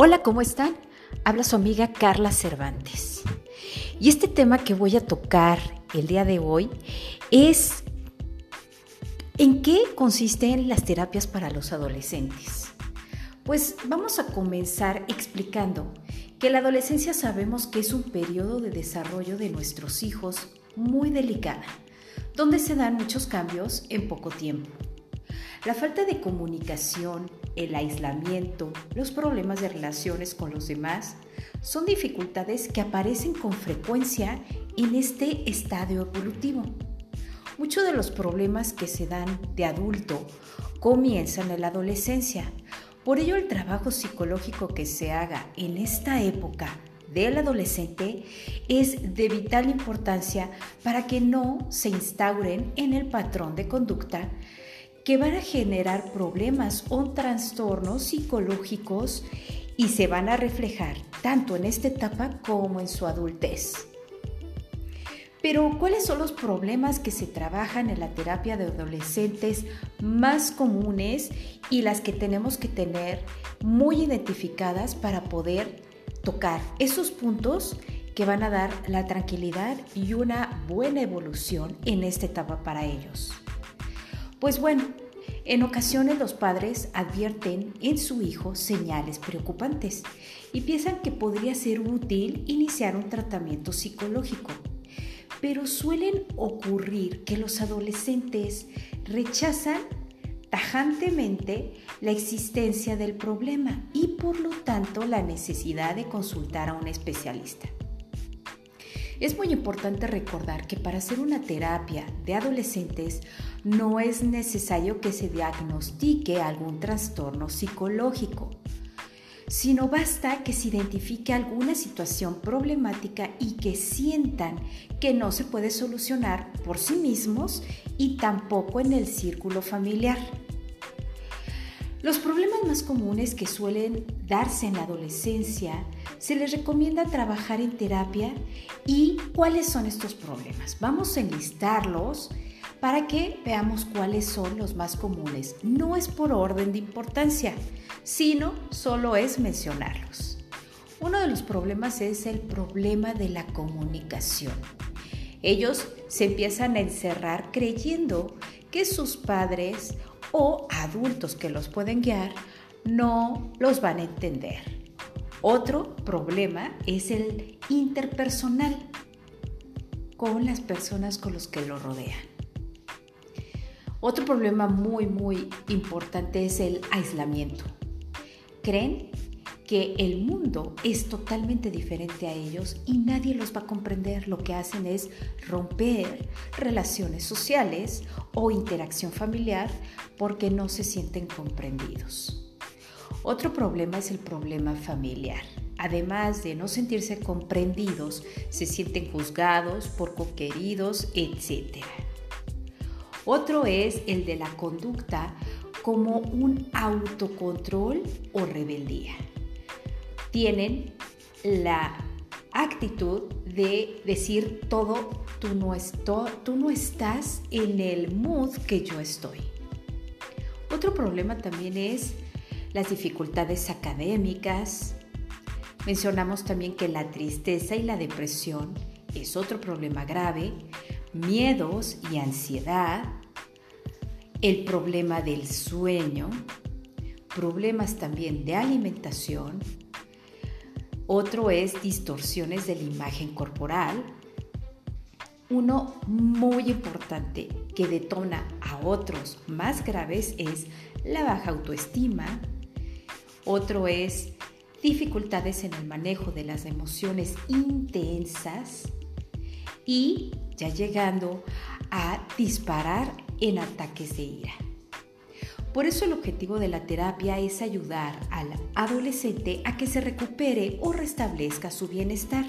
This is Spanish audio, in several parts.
Hola, ¿cómo están? Habla su amiga Carla Cervantes. Y este tema que voy a tocar el día de hoy es ¿en qué consisten las terapias para los adolescentes? Pues vamos a comenzar explicando que la adolescencia sabemos que es un periodo de desarrollo de nuestros hijos muy delicada, donde se dan muchos cambios en poco tiempo. La falta de comunicación, el aislamiento, los problemas de relaciones con los demás son dificultades que aparecen con frecuencia en este estadio evolutivo. Muchos de los problemas que se dan de adulto comienzan en la adolescencia. Por ello el trabajo psicológico que se haga en esta época del adolescente es de vital importancia para que no se instauren en el patrón de conducta que van a generar problemas o trastornos psicológicos y se van a reflejar tanto en esta etapa como en su adultez. Pero, ¿cuáles son los problemas que se trabajan en la terapia de adolescentes más comunes y las que tenemos que tener muy identificadas para poder tocar esos puntos que van a dar la tranquilidad y una buena evolución en esta etapa para ellos? Pues bueno, en ocasiones los padres advierten en su hijo señales preocupantes y piensan que podría ser útil iniciar un tratamiento psicológico. Pero suelen ocurrir que los adolescentes rechazan tajantemente la existencia del problema y por lo tanto la necesidad de consultar a un especialista. Es muy importante recordar que para hacer una terapia de adolescentes no es necesario que se diagnostique algún trastorno psicológico, sino basta que se identifique alguna situación problemática y que sientan que no se puede solucionar por sí mismos y tampoco en el círculo familiar. Los problemas más comunes que suelen darse en la adolescencia se les recomienda trabajar en terapia y cuáles son estos problemas. Vamos a enlistarlos para que veamos cuáles son los más comunes. No es por orden de importancia, sino solo es mencionarlos. Uno de los problemas es el problema de la comunicación. Ellos se empiezan a encerrar creyendo que sus padres o adultos que los pueden guiar no los van a entender. Otro problema es el interpersonal con las personas con los que lo rodean. Otro problema muy, muy importante es el aislamiento. Creen que el mundo es totalmente diferente a ellos y nadie los va a comprender. Lo que hacen es romper relaciones sociales o interacción familiar porque no se sienten comprendidos. Otro problema es el problema familiar. Además de no sentirse comprendidos, se sienten juzgados, poco queridos, etc. Otro es el de la conducta como un autocontrol o rebeldía tienen la actitud de decir todo, tú no, tú no estás en el mood que yo estoy. Otro problema también es las dificultades académicas. Mencionamos también que la tristeza y la depresión es otro problema grave, miedos y ansiedad, el problema del sueño, problemas también de alimentación, otro es distorsiones de la imagen corporal. Uno muy importante que detona a otros más graves es la baja autoestima. Otro es dificultades en el manejo de las emociones intensas y ya llegando a disparar en ataques de ira. Por eso el objetivo de la terapia es ayudar al adolescente a que se recupere o restablezca su bienestar.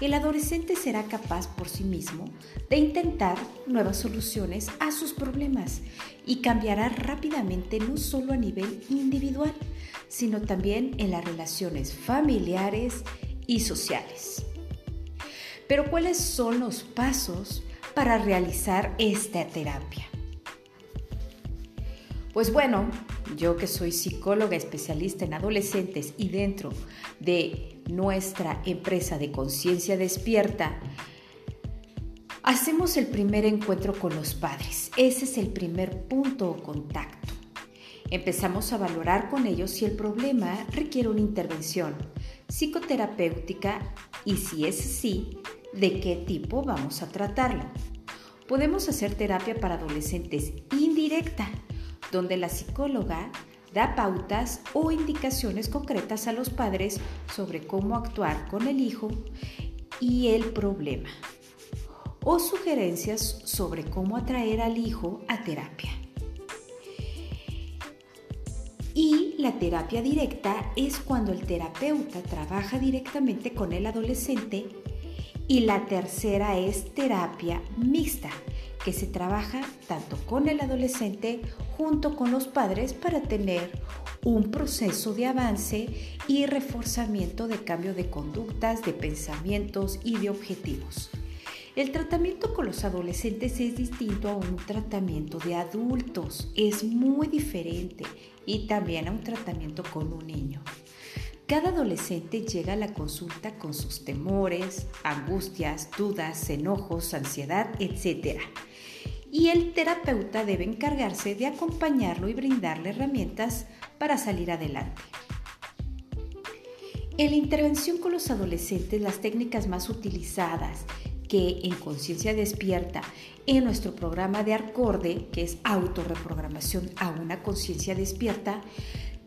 El adolescente será capaz por sí mismo de intentar nuevas soluciones a sus problemas y cambiará rápidamente no solo a nivel individual, sino también en las relaciones familiares y sociales. Pero ¿cuáles son los pasos para realizar esta terapia? Pues bueno, yo que soy psicóloga especialista en adolescentes y dentro de nuestra empresa de conciencia despierta, hacemos el primer encuentro con los padres. Ese es el primer punto o contacto. Empezamos a valorar con ellos si el problema requiere una intervención psicoterapéutica y si es así, de qué tipo vamos a tratarlo. Podemos hacer terapia para adolescentes indirecta, donde la psicóloga da pautas o indicaciones concretas a los padres sobre cómo actuar con el hijo y el problema, o sugerencias sobre cómo atraer al hijo a terapia. Y la terapia directa es cuando el terapeuta trabaja directamente con el adolescente y la tercera es terapia mixta, que se trabaja tanto con el adolescente junto con los padres para tener un proceso de avance y reforzamiento de cambio de conductas, de pensamientos y de objetivos. El tratamiento con los adolescentes es distinto a un tratamiento de adultos, es muy diferente y también a un tratamiento con un niño. Cada adolescente llega a la consulta con sus temores, angustias, dudas, enojos, ansiedad, etc. Y el terapeuta debe encargarse de acompañarlo y brindarle herramientas para salir adelante. En la intervención con los adolescentes, las técnicas más utilizadas que en Conciencia Despierta, en nuestro programa de Arcorde, que es autorreprogramación a una conciencia despierta,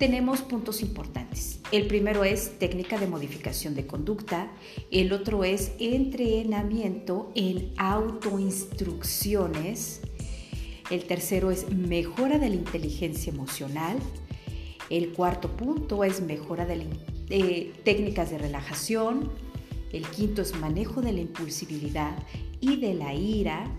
tenemos puntos importantes. El primero es técnica de modificación de conducta, el otro es entrenamiento en autoinstrucciones, el tercero es mejora de la inteligencia emocional, el cuarto punto es mejora de eh, técnicas de relajación, el quinto es manejo de la impulsividad y de la ira.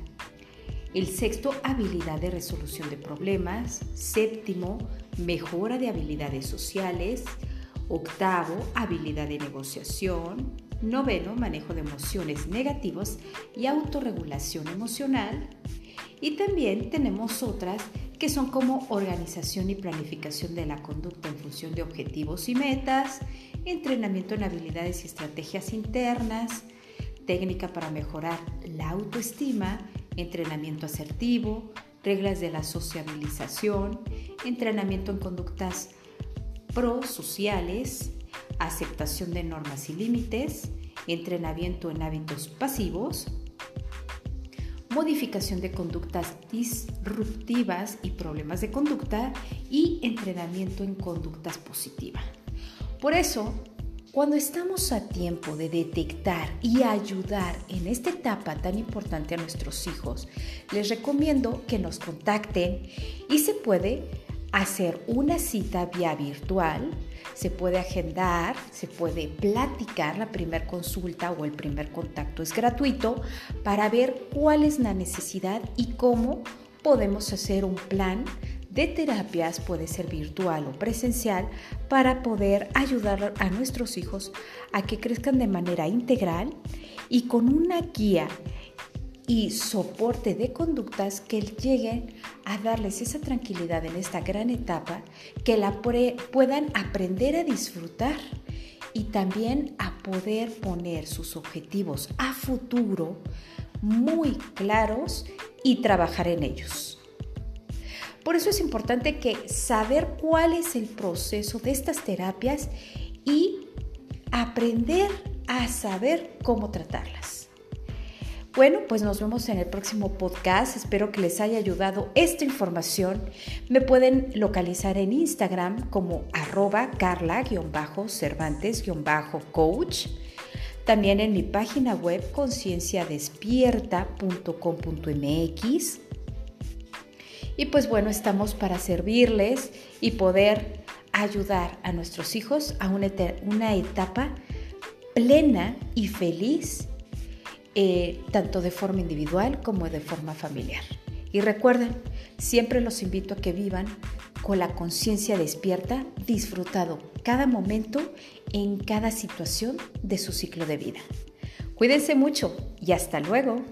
El sexto, habilidad de resolución de problemas. Séptimo, mejora de habilidades sociales. Octavo, habilidad de negociación. Noveno, manejo de emociones negativas y autorregulación emocional. Y también tenemos otras que son como organización y planificación de la conducta en función de objetivos y metas, entrenamiento en habilidades y estrategias internas, técnica para mejorar la autoestima, entrenamiento asertivo, reglas de la sociabilización, entrenamiento en conductas prosociales, aceptación de normas y límites, entrenamiento en hábitos pasivos, modificación de conductas disruptivas y problemas de conducta y entrenamiento en conductas positivas. Por eso, cuando estamos a tiempo de detectar y ayudar en esta etapa tan importante a nuestros hijos, les recomiendo que nos contacten y se puede hacer una cita vía virtual, se puede agendar, se puede platicar, la primera consulta o el primer contacto es gratuito para ver cuál es la necesidad y cómo podemos hacer un plan de terapias, puede ser virtual o presencial, para poder ayudar a nuestros hijos a que crezcan de manera integral y con una guía y soporte de conductas que lleguen a darles esa tranquilidad en esta gran etapa, que la puedan aprender a disfrutar y también a poder poner sus objetivos a futuro muy claros y trabajar en ellos. Por eso es importante que saber cuál es el proceso de estas terapias y aprender a saber cómo tratarlas. Bueno, pues nos vemos en el próximo podcast. Espero que les haya ayudado esta información. Me pueden localizar en Instagram como arroba carla-cervantes-coach. También en mi página web concienciadespierta.com.mx y pues bueno, estamos para servirles y poder ayudar a nuestros hijos a una, etapa plena y feliz, eh, tanto de forma individual como de forma familiar. Y recuerden, siempre los invito a que vivan con la conciencia despierta, disfrutado cada momento en cada situación de su ciclo de vida. Cuídense mucho y hasta luego.